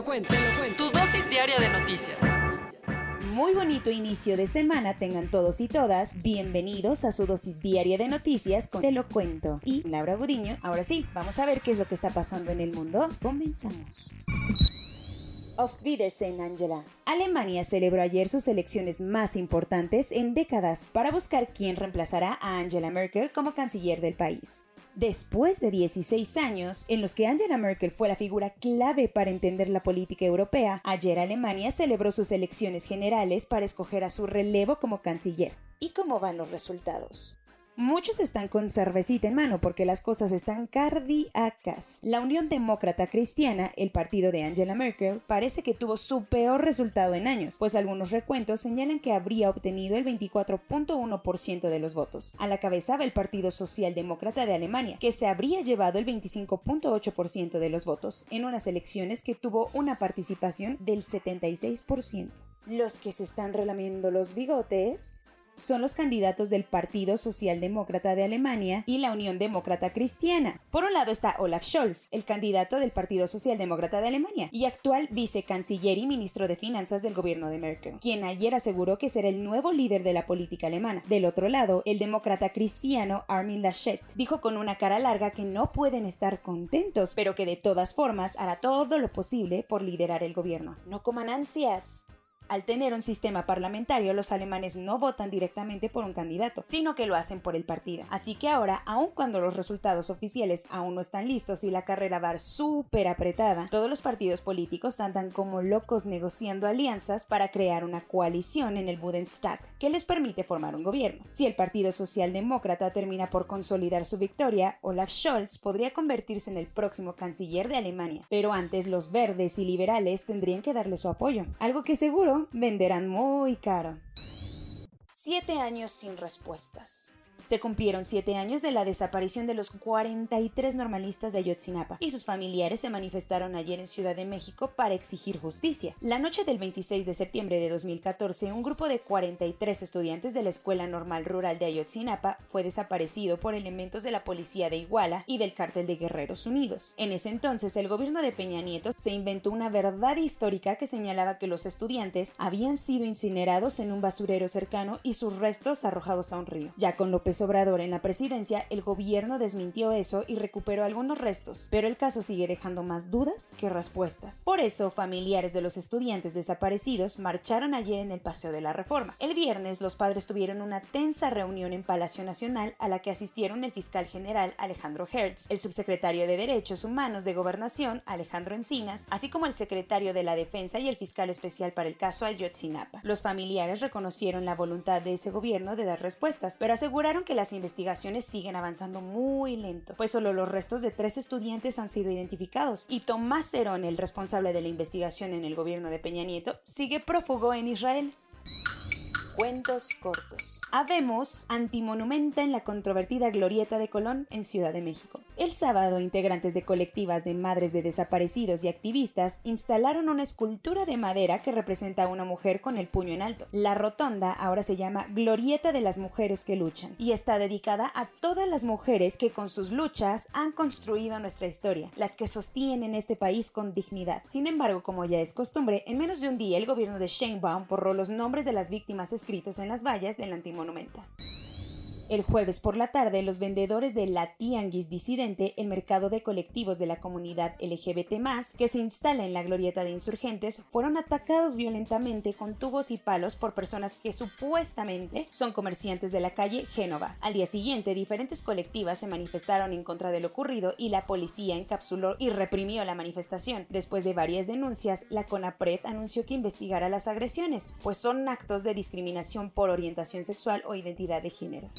Lo cuento, te lo cuento. Tu dosis diaria de noticias. Muy bonito inicio de semana tengan todos y todas. Bienvenidos a su dosis diaria de noticias con Te lo cuento. Y Laura Buriño, ahora sí, vamos a ver qué es lo que está pasando en el mundo. Comenzamos. Auf Wiedersehen, Angela. Alemania celebró ayer sus elecciones más importantes en décadas para buscar quién reemplazará a Angela Merkel como canciller del país. Después de 16 años en los que Angela Merkel fue la figura clave para entender la política europea, ayer Alemania celebró sus elecciones generales para escoger a su relevo como canciller. ¿Y cómo van los resultados? Muchos están con cervecita en mano porque las cosas están cardíacas. La Unión Demócrata Cristiana, el partido de Angela Merkel, parece que tuvo su peor resultado en años, pues algunos recuentos señalan que habría obtenido el 24.1% de los votos. A la cabeza va el Partido Socialdemócrata de Alemania, que se habría llevado el 25.8% de los votos en unas elecciones que tuvo una participación del 76%. Los que se están relamiendo los bigotes son los candidatos del Partido Socialdemócrata de Alemania y la Unión Demócrata Cristiana. Por un lado está Olaf Scholz, el candidato del Partido Socialdemócrata de Alemania y actual vicecanciller y ministro de Finanzas del gobierno de Merkel, quien ayer aseguró que será el nuevo líder de la política alemana. Del otro lado, el demócrata cristiano Armin Laschet dijo con una cara larga que no pueden estar contentos, pero que de todas formas hará todo lo posible por liderar el gobierno. No coman ansias. Al tener un sistema parlamentario, los alemanes no votan directamente por un candidato, sino que lo hacen por el partido. Así que ahora, aun cuando los resultados oficiales aún no están listos y la carrera va súper apretada, todos los partidos políticos andan como locos negociando alianzas para crear una coalición en el Bundestag que les permite formar un gobierno. Si el Partido Socialdemócrata termina por consolidar su victoria, Olaf Scholz podría convertirse en el próximo canciller de Alemania. Pero antes los verdes y liberales tendrían que darle su apoyo, algo que seguro venderán muy caro. Siete años sin respuestas. Se cumplieron siete años de la desaparición de los 43 normalistas de Ayotzinapa y sus familiares se manifestaron ayer en Ciudad de México para exigir justicia. La noche del 26 de septiembre de 2014, un grupo de 43 estudiantes de la Escuela Normal Rural de Ayotzinapa fue desaparecido por elementos de la policía de Iguala y del cártel de Guerreros Unidos. En ese entonces, el gobierno de Peña Nieto se inventó una verdad histórica que señalaba que los estudiantes habían sido incinerados en un basurero cercano y sus restos arrojados a un río. Ya con López Obrador en la presidencia, el gobierno desmintió eso y recuperó algunos restos, pero el caso sigue dejando más dudas que respuestas. Por eso, familiares de los estudiantes desaparecidos marcharon ayer en el Paseo de la Reforma. El viernes, los padres tuvieron una tensa reunión en Palacio Nacional a la que asistieron el fiscal general Alejandro Hertz, el subsecretario de Derechos Humanos de Gobernación Alejandro Encinas, así como el secretario de la Defensa y el fiscal especial para el caso Ayotzinapa. Los familiares reconocieron la voluntad de ese gobierno de dar respuestas, pero aseguraron que las investigaciones siguen avanzando muy lento, pues solo los restos de tres estudiantes han sido identificados y Tomás Cerón, el responsable de la investigación en el gobierno de Peña Nieto, sigue prófugo en Israel. Cuentos cortos. Habemos antimonumenta en la controvertida Glorieta de Colón en Ciudad de México. El sábado, integrantes de colectivas de madres de desaparecidos y activistas instalaron una escultura de madera que representa a una mujer con el puño en alto. La rotonda ahora se llama Glorieta de las Mujeres que Luchan y está dedicada a todas las mujeres que con sus luchas han construido nuestra historia, las que sostienen este país con dignidad. Sin embargo, como ya es costumbre, en menos de un día el gobierno de Sheinbaum borró los nombres de las víctimas escritos en las vallas del antimonumenta. El jueves por la tarde, los vendedores de la Tianguis Disidente, el mercado de colectivos de la comunidad LGBT, que se instala en la glorieta de insurgentes, fueron atacados violentamente con tubos y palos por personas que supuestamente son comerciantes de la calle Génova. Al día siguiente, diferentes colectivas se manifestaron en contra de lo ocurrido y la policía encapsuló y reprimió la manifestación. Después de varias denuncias, la CONAPRED anunció que investigará las agresiones, pues son actos de discriminación por orientación sexual o identidad de género.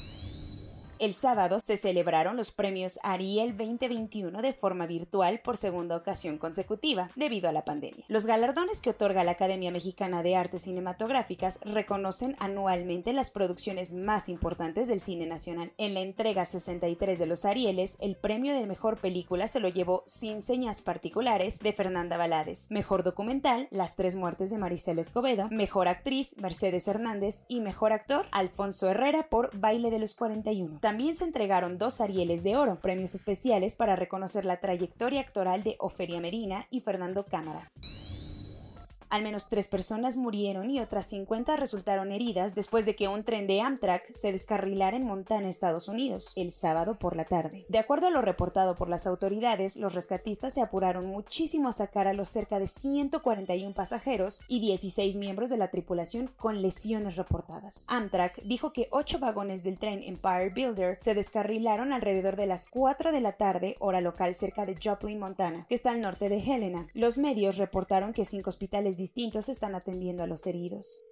El sábado se celebraron los premios Ariel 2021 de forma virtual por segunda ocasión consecutiva, debido a la pandemia. Los galardones que otorga la Academia Mexicana de Artes Cinematográficas reconocen anualmente las producciones más importantes del cine nacional. En la entrega 63 de los Arieles, el premio de mejor película se lo llevó Sin señas particulares de Fernanda Balades, mejor documental Las tres muertes de Maricela Escobedo, mejor actriz Mercedes Hernández y mejor actor Alfonso Herrera por Baile de los 41. También se entregaron dos Arieles de Oro, premios especiales para reconocer la trayectoria actoral de Ofelia Medina y Fernando Cámara. Al menos tres personas murieron y otras 50 resultaron heridas después de que un tren de Amtrak se descarrilara en Montana, Estados Unidos, el sábado por la tarde. De acuerdo a lo reportado por las autoridades, los rescatistas se apuraron muchísimo a sacar a los cerca de 141 pasajeros y 16 miembros de la tripulación con lesiones reportadas. Amtrak dijo que ocho vagones del tren Empire Builder se descarrilaron alrededor de las 4 de la tarde, hora local cerca de Joplin, Montana, que está al norte de Helena. Los medios reportaron que cinco hospitales distintos están atendiendo a los heridos.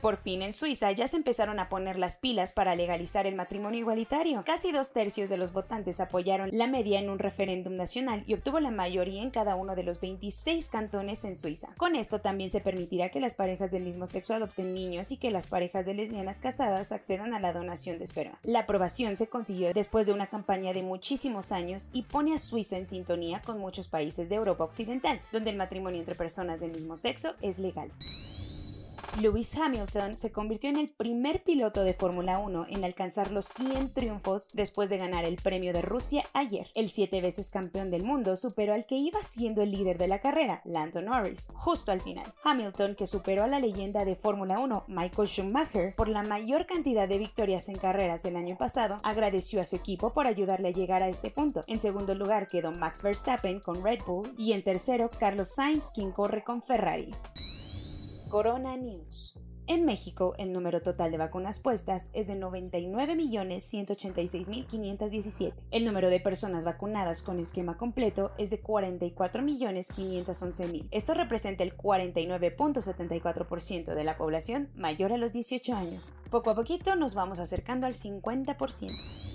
Por fin en Suiza ya se empezaron a poner las pilas para legalizar el matrimonio igualitario. Casi dos tercios de los votantes apoyaron la media en un referéndum nacional y obtuvo la mayoría en cada uno de los 26 cantones en Suiza. Con esto también se permitirá que las parejas del mismo sexo adopten niños y que las parejas de lesbianas casadas accedan a la donación de esperma. La aprobación se consiguió después de una campaña de muchísimos años y pone a Suiza en sintonía con muchos países de Europa Occidental, donde el matrimonio entre personas del mismo sexo es legal. Lewis Hamilton se convirtió en el primer piloto de Fórmula 1 en alcanzar los 100 triunfos después de ganar el premio de Rusia ayer. El siete veces campeón del mundo superó al que iba siendo el líder de la carrera, Lando Norris, justo al final. Hamilton, que superó a la leyenda de Fórmula 1, Michael Schumacher, por la mayor cantidad de victorias en carreras el año pasado, agradeció a su equipo por ayudarle a llegar a este punto. En segundo lugar quedó Max Verstappen con Red Bull y en tercero Carlos Sainz, quien corre con Ferrari. Corona News. En México, el número total de vacunas puestas es de 99.186.517. El número de personas vacunadas con esquema completo es de 44.511.000. Esto representa el 49.74% de la población mayor a los 18 años. Poco a poquito nos vamos acercando al 50%.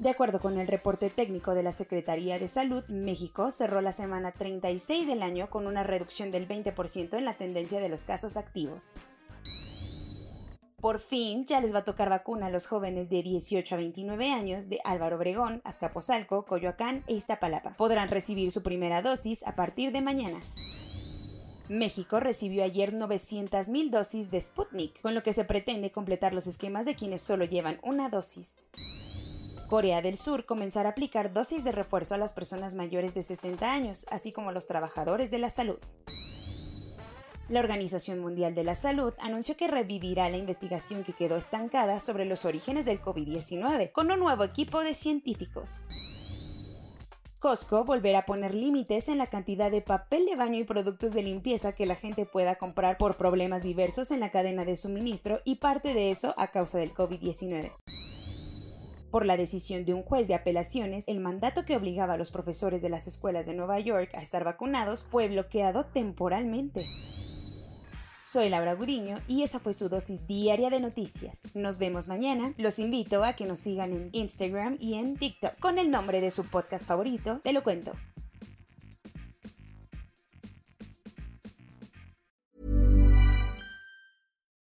De acuerdo con el reporte técnico de la Secretaría de Salud, México cerró la semana 36 del año con una reducción del 20% en la tendencia de los casos activos. Por fin ya les va a tocar vacuna a los jóvenes de 18 a 29 años de Álvaro Obregón, Azcapotzalco, Coyoacán e Iztapalapa. Podrán recibir su primera dosis a partir de mañana. México recibió ayer 900.000 dosis de Sputnik, con lo que se pretende completar los esquemas de quienes solo llevan una dosis. Corea del Sur comenzará a aplicar dosis de refuerzo a las personas mayores de 60 años, así como a los trabajadores de la salud. La Organización Mundial de la Salud anunció que revivirá la investigación que quedó estancada sobre los orígenes del COVID-19 con un nuevo equipo de científicos. Costco volverá a poner límites en la cantidad de papel de baño y productos de limpieza que la gente pueda comprar por problemas diversos en la cadena de suministro y parte de eso a causa del COVID-19. Por la decisión de un juez de apelaciones, el mandato que obligaba a los profesores de las escuelas de Nueva York a estar vacunados fue bloqueado temporalmente. Soy Laura Guriño y esa fue su dosis diaria de noticias. Nos vemos mañana. Los invito a que nos sigan en Instagram y en TikTok con el nombre de su podcast favorito, Te lo cuento.